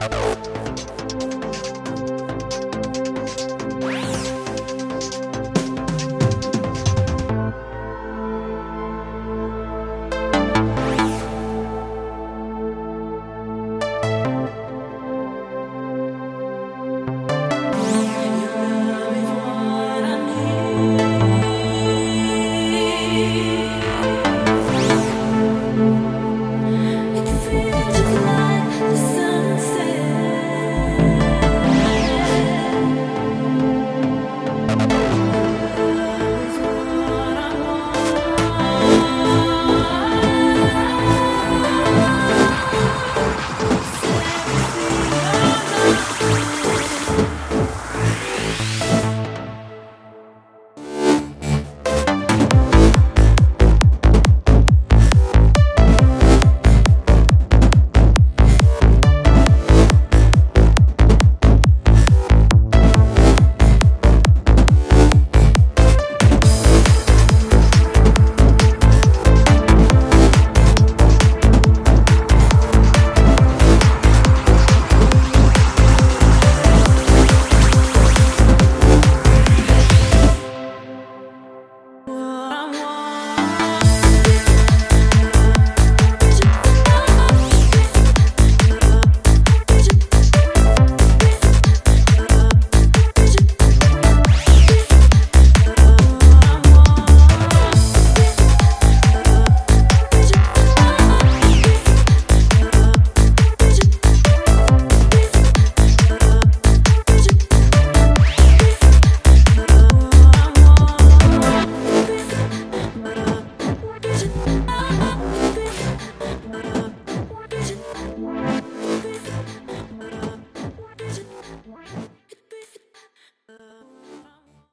Oh.